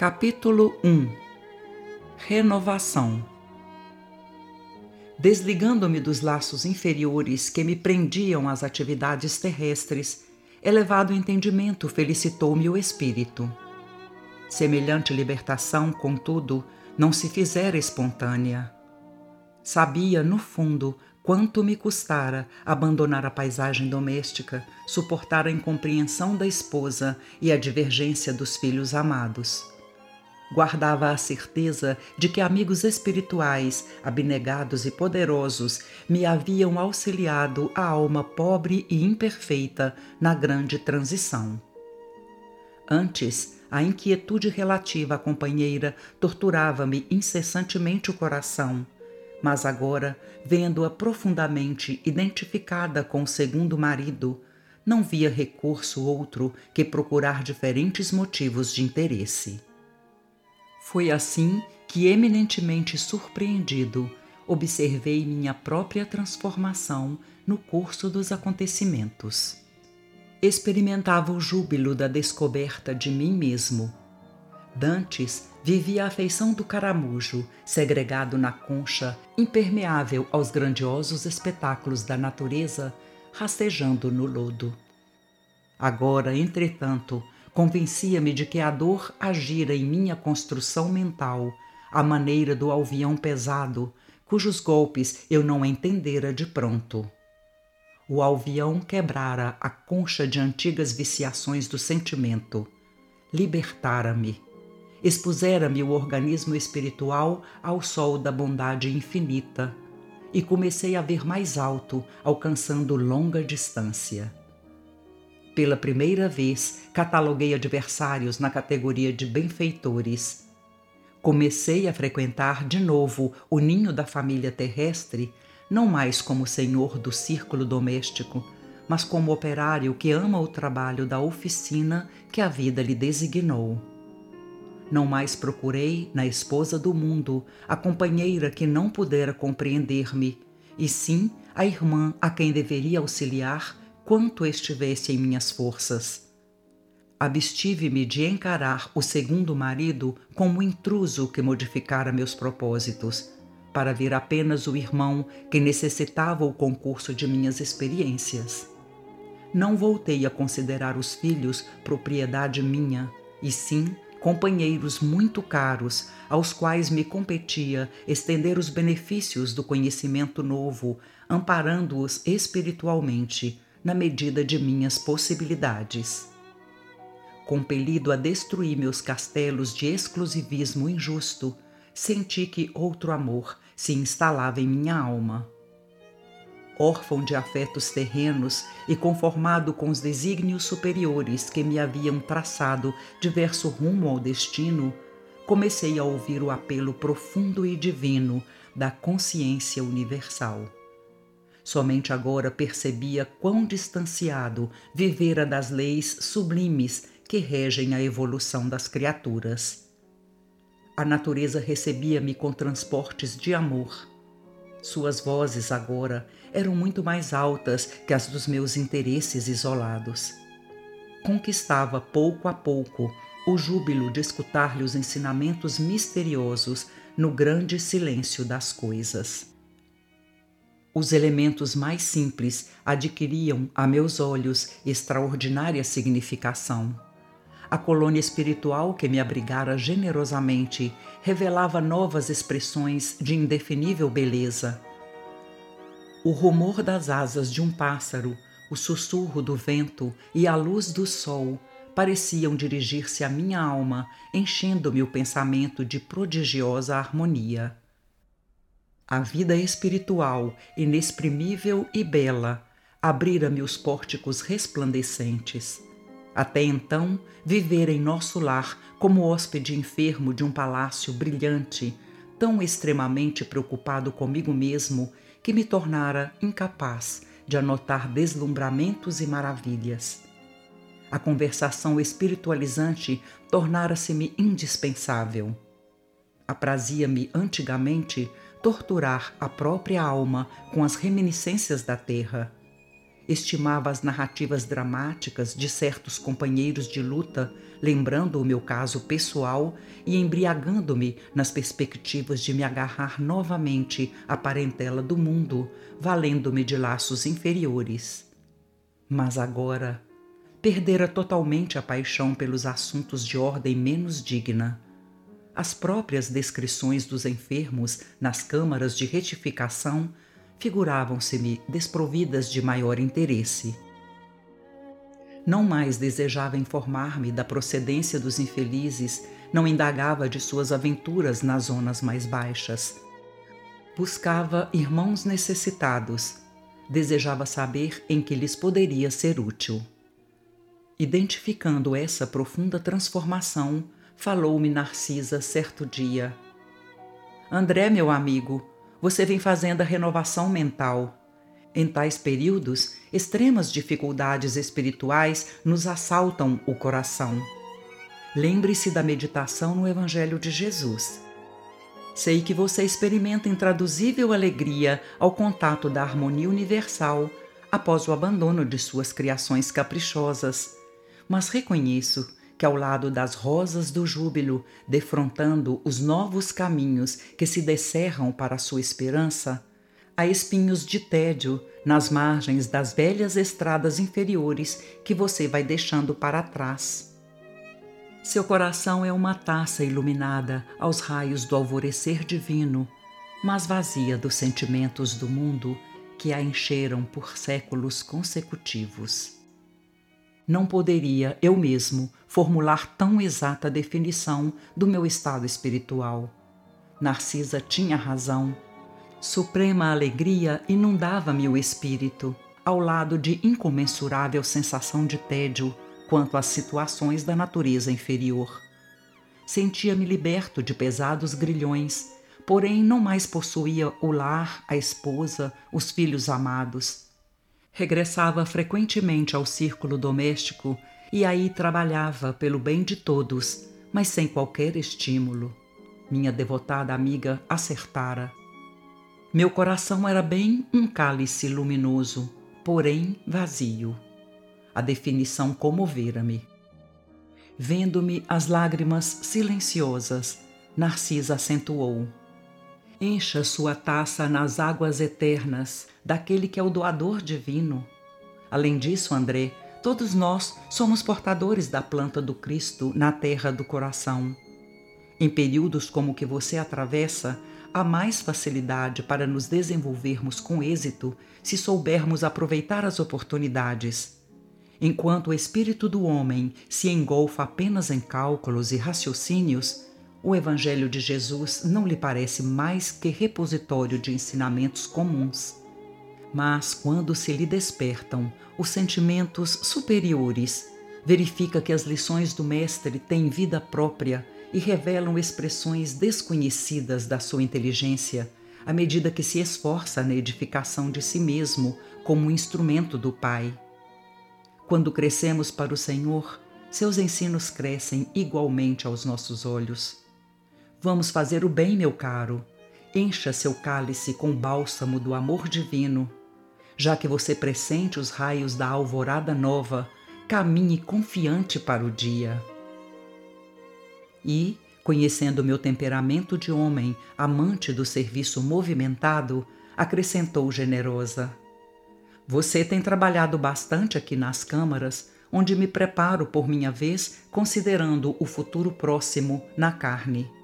Capítulo 1 Renovação Desligando-me dos laços inferiores que me prendiam às atividades terrestres, elevado entendimento felicitou-me o espírito. Semelhante libertação, contudo, não se fizera espontânea. Sabia, no fundo, quanto me custara abandonar a paisagem doméstica, suportar a incompreensão da esposa e a divergência dos filhos amados guardava a certeza de que amigos espirituais, abnegados e poderosos, me haviam auxiliado a alma pobre e imperfeita na grande transição. Antes, a inquietude relativa à companheira torturava-me incessantemente o coração, mas agora, vendo-a profundamente identificada com o segundo marido, não via recurso outro que procurar diferentes motivos de interesse. Foi assim que, eminentemente surpreendido, observei minha própria transformação no curso dos acontecimentos. Experimentava o júbilo da descoberta de mim mesmo. Dantes vivia a afeição do caramujo, segregado na concha, impermeável aos grandiosos espetáculos da natureza, rastejando no lodo. Agora, entretanto, Convencia-me de que a dor agira em minha construção mental, à maneira do alvião pesado, cujos golpes eu não entendera de pronto. O alvião quebrara a concha de antigas viciações do sentimento, libertara-me, expusera-me o organismo espiritual ao sol da bondade infinita, e comecei a ver mais alto, alcançando longa distância. Pela primeira vez, cataloguei adversários na categoria de benfeitores. Comecei a frequentar de novo o ninho da família terrestre, não mais como senhor do círculo doméstico, mas como operário que ama o trabalho da oficina que a vida lhe designou. Não mais procurei na esposa do mundo a companheira que não pudera compreender-me, e sim a irmã a quem deveria auxiliar quanto estivesse em minhas forças. Abstive-me de encarar o segundo marido como intruso que modificara meus propósitos, para ver apenas o irmão que necessitava o concurso de minhas experiências. Não voltei a considerar os filhos propriedade minha, e sim companheiros muito caros, aos quais me competia estender os benefícios do conhecimento novo, amparando-os espiritualmente, na medida de minhas possibilidades. Compelido a destruir meus castelos de exclusivismo injusto, senti que outro amor se instalava em minha alma. Órfão de afetos terrenos e conformado com os desígnios superiores que me haviam traçado diverso rumo ao destino, comecei a ouvir o apelo profundo e divino da consciência universal. Somente agora percebia quão distanciado vivera das leis sublimes que regem a evolução das criaturas. A natureza recebia-me com transportes de amor. Suas vozes agora eram muito mais altas que as dos meus interesses isolados. Conquistava pouco a pouco o júbilo de escutar-lhe os ensinamentos misteriosos no grande silêncio das coisas. Os elementos mais simples adquiriam, a meus olhos, extraordinária significação. A colônia espiritual que me abrigara generosamente revelava novas expressões de indefinível beleza. O rumor das asas de um pássaro, o sussurro do vento e a luz do sol pareciam dirigir-se à minha alma, enchendo-me o pensamento de prodigiosa harmonia. A vida espiritual, inexprimível e bela, abrira-me os pórticos resplandecentes. Até então, viver em nosso lar como hóspede enfermo de um palácio brilhante, tão extremamente preocupado comigo mesmo que me tornara incapaz de anotar deslumbramentos e maravilhas. A conversação espiritualizante tornara-se-me indispensável. Aprazia-me antigamente torturar a própria alma com as reminiscências da terra estimava as narrativas dramáticas de certos companheiros de luta, lembrando o meu caso pessoal e embriagando-me nas perspectivas de me agarrar novamente à parentela do mundo, valendo-me de laços inferiores. Mas agora perdera totalmente a paixão pelos assuntos de ordem menos digna. As próprias descrições dos enfermos nas câmaras de retificação figuravam-se-me desprovidas de maior interesse. Não mais desejava informar-me da procedência dos infelizes, não indagava de suas aventuras nas zonas mais baixas. Buscava irmãos necessitados, desejava saber em que lhes poderia ser útil. Identificando essa profunda transformação, falou-me Narcisa certo dia. André, meu amigo, você vem fazendo a renovação mental. Em tais períodos, extremas dificuldades espirituais nos assaltam o coração. Lembre-se da meditação no Evangelho de Jesus. Sei que você experimenta intraduzível alegria ao contato da harmonia universal após o abandono de suas criações caprichosas, mas reconheço que ao lado das rosas do júbilo, defrontando os novos caminhos que se descerram para a sua esperança, há espinhos de tédio nas margens das velhas estradas inferiores que você vai deixando para trás. Seu coração é uma taça iluminada aos raios do alvorecer divino, mas vazia dos sentimentos do mundo que a encheram por séculos consecutivos não poderia eu mesmo formular tão exata definição do meu estado espiritual. Narcisa tinha razão. Suprema alegria inundava-me o espírito, ao lado de incomensurável sensação de tédio quanto às situações da natureza inferior. Sentia-me liberto de pesados grilhões, porém não mais possuía o lar, a esposa, os filhos amados Regressava frequentemente ao círculo doméstico e aí trabalhava pelo bem de todos, mas sem qualquer estímulo. Minha devotada amiga acertara. Meu coração era bem um cálice luminoso, porém vazio. A definição comovera-me. Vendo-me as lágrimas silenciosas, Narcisa acentuou. Encha sua taça nas águas eternas daquele que é o doador divino. Além disso, André, todos nós somos portadores da planta do Cristo na terra do coração. Em períodos como o que você atravessa, há mais facilidade para nos desenvolvermos com êxito se soubermos aproveitar as oportunidades. Enquanto o espírito do homem se engolfa apenas em cálculos e raciocínios, o Evangelho de Jesus não lhe parece mais que repositório de ensinamentos comuns. Mas quando se lhe despertam os sentimentos superiores, verifica que as lições do Mestre têm vida própria e revelam expressões desconhecidas da sua inteligência à medida que se esforça na edificação de si mesmo como instrumento do Pai. Quando crescemos para o Senhor, seus ensinos crescem igualmente aos nossos olhos. Vamos fazer o bem, meu caro. Encha seu cálice com bálsamo do amor divino. Já que você pressente os raios da alvorada nova, caminhe confiante para o dia. E, conhecendo meu temperamento de homem, amante do serviço movimentado, acrescentou generosa: Você tem trabalhado bastante aqui nas câmaras, onde me preparo por minha vez, considerando o futuro próximo na carne.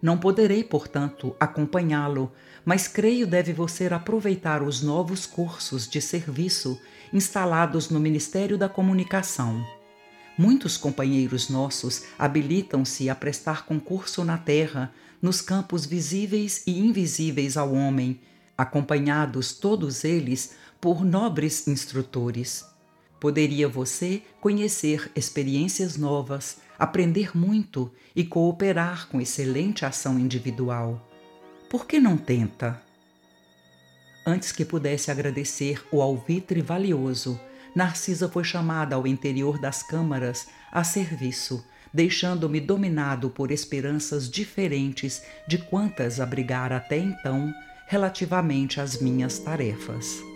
Não poderei, portanto, acompanhá-lo, mas creio deve você aproveitar os novos cursos de serviço instalados no Ministério da Comunicação. Muitos companheiros nossos habilitam-se a prestar concurso na terra, nos campos visíveis e invisíveis ao homem, acompanhados todos eles por nobres instrutores. Poderia você conhecer experiências novas, aprender muito e cooperar com excelente ação individual. Por que não tenta? Antes que pudesse agradecer o alvitre valioso, Narcisa foi chamada ao interior das câmaras a serviço, deixando-me dominado por esperanças diferentes de quantas abrigara até então relativamente às minhas tarefas.